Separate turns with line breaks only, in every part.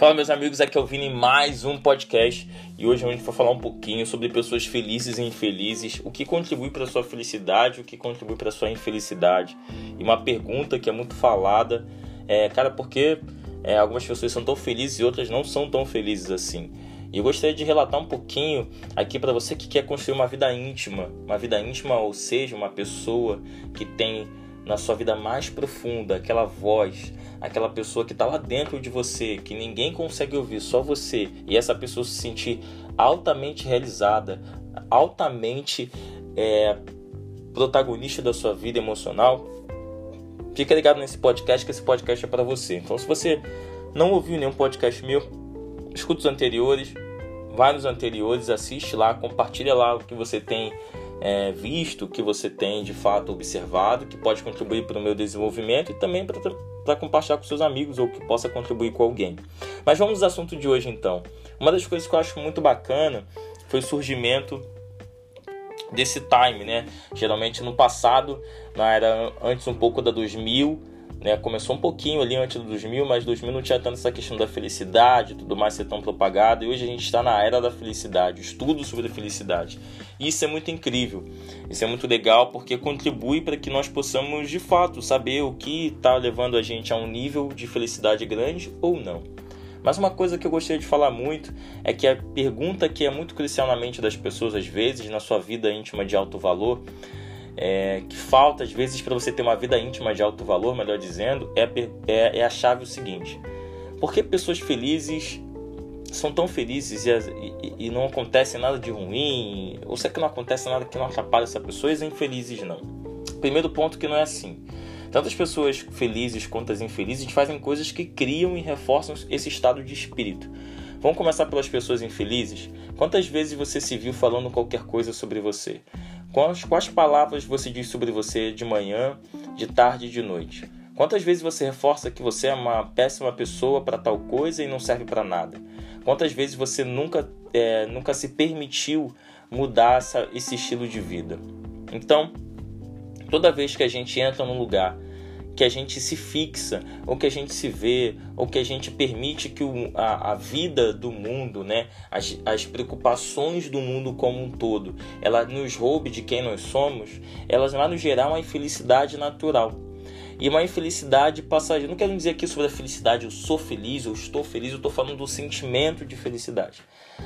Fala meus amigos, aqui é o Vini mais um podcast e hoje a gente vai falar um pouquinho sobre pessoas felizes e infelizes, o que contribui para sua felicidade, o que contribui para sua infelicidade. E uma pergunta que é muito falada é, cara, por que é, algumas pessoas são tão felizes e outras não são tão felizes assim? E eu gostaria de relatar um pouquinho aqui para você que quer construir uma vida íntima, uma vida íntima, ou seja, uma pessoa que tem na sua vida mais profunda aquela voz, aquela pessoa que está lá dentro de você, que ninguém consegue ouvir, só você, e essa pessoa se sentir altamente realizada, altamente é, protagonista da sua vida emocional, fica ligado nesse podcast, que esse podcast é para você. Então, se você não ouviu nenhum podcast meu, escuta os anteriores, vai nos anteriores, assiste lá, compartilha lá o que você tem é, visto, o que você tem de fato observado, que pode contribuir para o meu desenvolvimento e também para para compartilhar com seus amigos ou que possa contribuir com alguém. Mas vamos ao assunto de hoje então. Uma das coisas que eu acho muito bacana foi o surgimento desse time, né? Geralmente no passado, na era antes um pouco da 2000, né? Começou um pouquinho ali antes do 2000, mas 2000 não tinha tanto essa questão da felicidade, tudo mais ser tão propagado. E hoje a gente está na era da felicidade, estudo sobre a felicidade. E isso é muito incrível, isso é muito legal porque contribui para que nós possamos de fato saber o que está levando a gente a um nível de felicidade grande ou não. Mas uma coisa que eu gostaria de falar muito é que a pergunta que é muito crucial na mente das pessoas, às vezes, na sua vida íntima de alto valor, é, que falta às vezes para você ter uma vida íntima de alto valor, melhor dizendo, é, é, é a chave o seguinte: por que pessoas felizes são tão felizes e, e, e, não acontece nada de ruim? Ou será que não acontece nada que não atrapalhe essa pessoa e infelizes não? Primeiro ponto que não é assim. Tanto as pessoas felizes quanto as infelizes fazem coisas que criam e reforçam esse estado de espírito. Vamos começar pelas pessoas infelizes? Quantas vezes você se viu falando qualquer coisa sobre você? Quais, quais palavras você diz sobre você de manhã, de tarde e de noite? Quantas vezes você reforça que você é uma péssima pessoa para tal coisa e não serve para nada? Quantas vezes você nunca, é, nunca se permitiu mudar essa, esse estilo de vida? Então, toda vez que a gente entra num lugar que a gente se fixa, ou que a gente se vê, ou que a gente permite que o, a, a, vida do mundo, né, as, as preocupações do mundo como um todo, ela nos roube de quem nós somos, elas vão nos gerar uma infelicidade natural. E uma infelicidade passageira. Não quero dizer aqui sobre a felicidade, eu sou feliz, eu estou feliz, eu estou falando do sentimento de felicidade.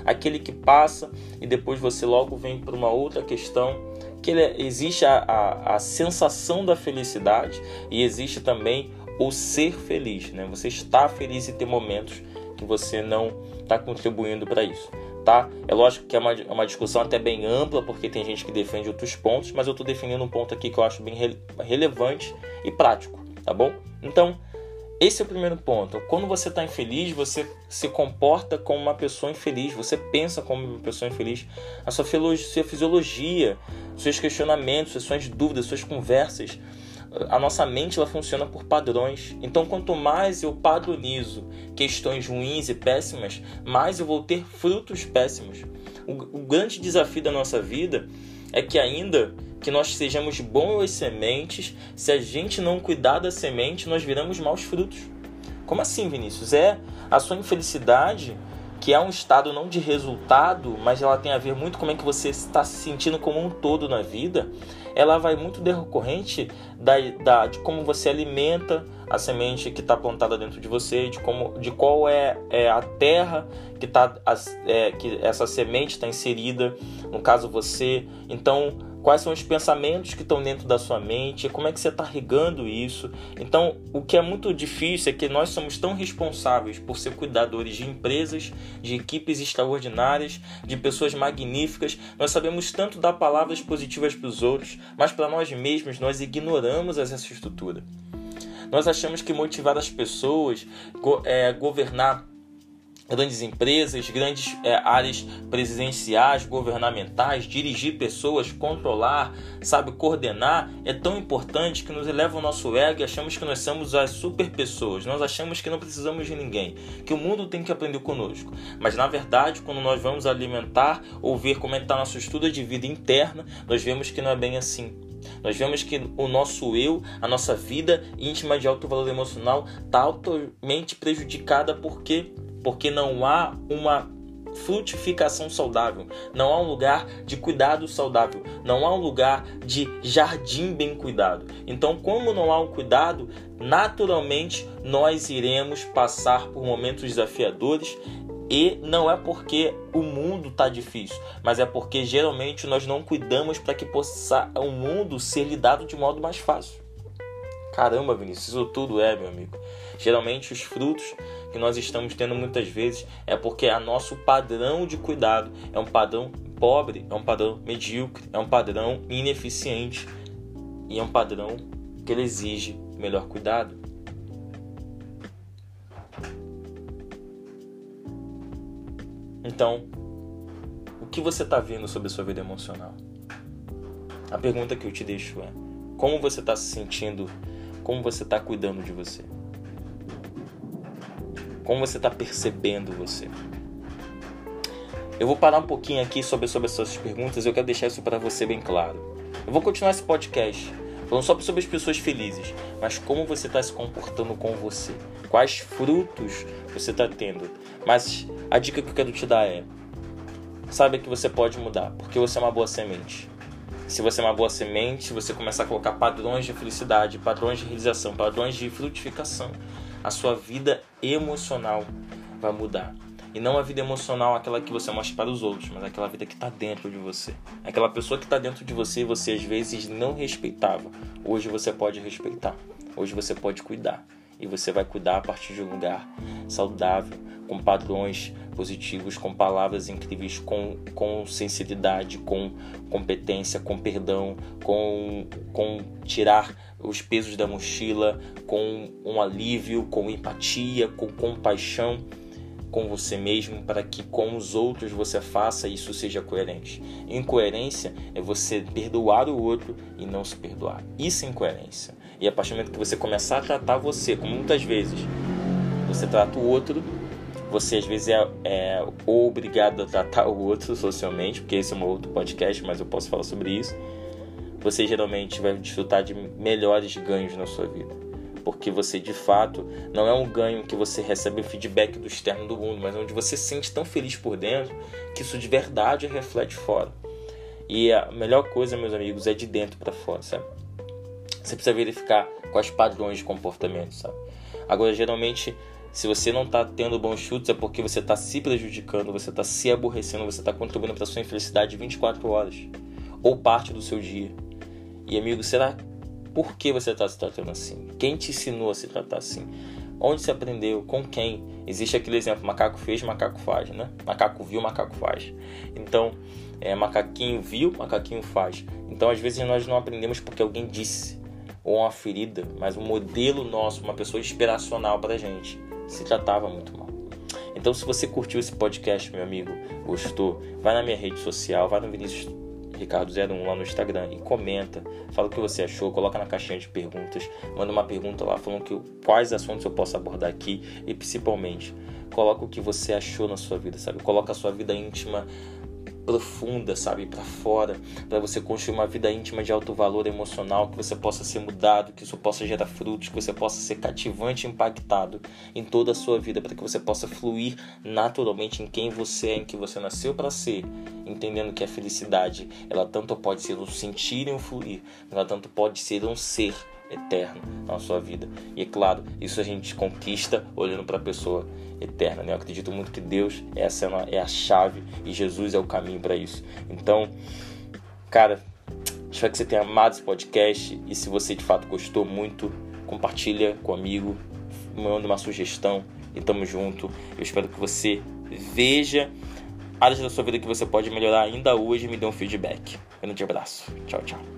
Aquele que passa e depois você logo vem para uma outra questão que ele, existe a, a, a sensação da felicidade e existe também o ser feliz, né? Você está feliz e ter momentos que você não está contribuindo para isso, tá? É lógico que é uma, é uma discussão até bem ampla, porque tem gente que defende outros pontos, mas eu estou definindo um ponto aqui que eu acho bem re, relevante e prático, tá bom? Então, esse é o primeiro ponto. Quando você está infeliz, você se comporta como uma pessoa infeliz, você pensa como uma pessoa infeliz. A sua, fisiologia, seus questionamentos, suas dúvidas, suas conversas, a nossa mente ela funciona por padrões. Então, quanto mais eu padronizo questões ruins e péssimas, mais eu vou ter frutos péssimos. O, o grande desafio da nossa vida é que ainda que nós sejamos boas sementes, se a gente não cuidar da semente, nós viramos maus frutos. Como assim, Vinícius? É a sua infelicidade, que é um estado não de resultado, mas ela tem a ver muito com como é que você está se sentindo como um todo na vida. Ela vai muito decorrente da, da, de como você alimenta a semente que está plantada dentro de você, de, como, de qual é, é a terra que, tá, é, que essa semente está inserida, no caso você. Então, quais são os pensamentos que estão dentro da sua mente, como é que você está regando isso. Então, o que é muito difícil é que nós somos tão responsáveis por ser cuidadores de empresas, de equipes extraordinárias, de pessoas magníficas. Nós sabemos tanto dar palavras positivas para os outros, mas para nós mesmos nós ignoramos essa estrutura. Nós achamos que motivar as pessoas, é, governar grandes empresas, grandes é, áreas presidenciais, governamentais, dirigir pessoas, controlar, sabe, coordenar, é tão importante que nos eleva o nosso ego e achamos que nós somos as super pessoas. Nós achamos que não precisamos de ninguém, que o mundo tem que aprender conosco. Mas na verdade, quando nós vamos alimentar ou ver como é está a nossa estudo de vida interna, nós vemos que não é bem assim. Nós vemos que o nosso eu, a nossa vida íntima de alto valor emocional, está altamente prejudicada porque porque não há uma frutificação saudável, não há um lugar de cuidado saudável, não há um lugar de jardim bem cuidado. Então, como não há um cuidado, naturalmente nós iremos passar por momentos desafiadores e não é porque o mundo está difícil, mas é porque geralmente nós não cuidamos para que possa o mundo ser lidado de modo mais fácil. Caramba, Vinícius, isso tudo é, meu amigo. Geralmente os frutos que nós estamos tendo muitas vezes é porque a nosso padrão de cuidado é um padrão pobre, é um padrão medíocre, é um padrão ineficiente e é um padrão que ele exige melhor cuidado. Então, o que você está vendo sobre a sua vida emocional? A pergunta que eu te deixo é: como você está se sentindo como você está cuidando de você? Como você está percebendo você? Eu vou parar um pouquinho aqui sobre, sobre as suas perguntas. Eu quero deixar isso para você bem claro. Eu vou continuar esse podcast falando só sobre as pessoas felizes, mas como você está se comportando com você? Quais frutos você está tendo? Mas a dica que eu quero te dar é: saiba que você pode mudar, porque você é uma boa semente. Se você é uma boa semente, você começar a colocar padrões de felicidade, padrões de realização, padrões de frutificação, a sua vida emocional vai mudar. E não a vida emocional aquela que você mostra para os outros, mas aquela vida que está dentro de você. Aquela pessoa que está dentro de você e você às vezes não respeitava. Hoje você pode respeitar. Hoje você pode cuidar. E você vai cuidar a partir de um lugar saudável, com padrões positivos, com palavras incríveis, com, com sinceridade, com competência, com perdão, com, com tirar os pesos da mochila, com um alívio, com empatia, com compaixão com você mesmo para que com os outros você faça isso seja coerente. Incoerência é você perdoar o outro e não se perdoar. Isso é incoerência. E a partir do momento que você começar a tratar você, como muitas vezes você trata o outro você às vezes é, é obrigado a tratar o outro socialmente, porque esse é um outro podcast, mas eu posso falar sobre isso. Você geralmente vai desfrutar de melhores ganhos na sua vida. Porque você de fato não é um ganho que você recebe o feedback do externo do mundo, mas onde você se sente tão feliz por dentro que isso de verdade reflete fora. E a melhor coisa, meus amigos, é de dentro para fora, sabe? Você precisa verificar quais padrões de comportamento, sabe? Agora, geralmente, se você não está tendo bons chutes, é porque você está se prejudicando, você está se aborrecendo, você está contribuindo para sua infelicidade 24 horas ou parte do seu dia. E amigo, será por que você está se tratando assim? Quem te ensinou a se tratar assim? Onde você aprendeu? Com quem? Existe aquele exemplo: macaco fez, macaco faz, né? Macaco viu, macaco faz. Então, é, macaquinho viu, macaquinho faz. Então, às vezes nós não aprendemos porque alguém disse ou uma ferida, mas um modelo nosso, uma pessoa inspiracional para gente se tratava muito mal. Então, se você curtiu esse podcast, meu amigo, gostou, vai na minha rede social, vai no Vinícius Ricardo 01 lá no Instagram e comenta, fala o que você achou, coloca na caixinha de perguntas, manda uma pergunta lá falando que, quais assuntos eu posso abordar aqui e principalmente coloca o que você achou na sua vida, sabe? Coloca a sua vida íntima profunda, sabe, para fora, para você construir uma vida íntima de alto valor emocional, que você possa ser mudado, que isso possa gerar frutos, que você possa ser cativante e impactado em toda a sua vida, para que você possa fluir naturalmente em quem você é, em que você nasceu para ser, entendendo que a felicidade, ela tanto pode ser um sentir e um fluir, ela tanto pode ser um ser eterno na sua vida. E é claro, isso a gente conquista olhando para a pessoa eterna. Né? Eu acredito muito que Deus essa é a chave e Jesus é o caminho para isso. Então, cara, espero que você tenha amado esse podcast e se você de fato gostou muito, compartilha com amigo, manda uma sugestão e tamo junto. Eu espero que você veja áreas da sua vida que você pode melhorar ainda hoje e me dê um feedback. Um grande abraço. Tchau, tchau.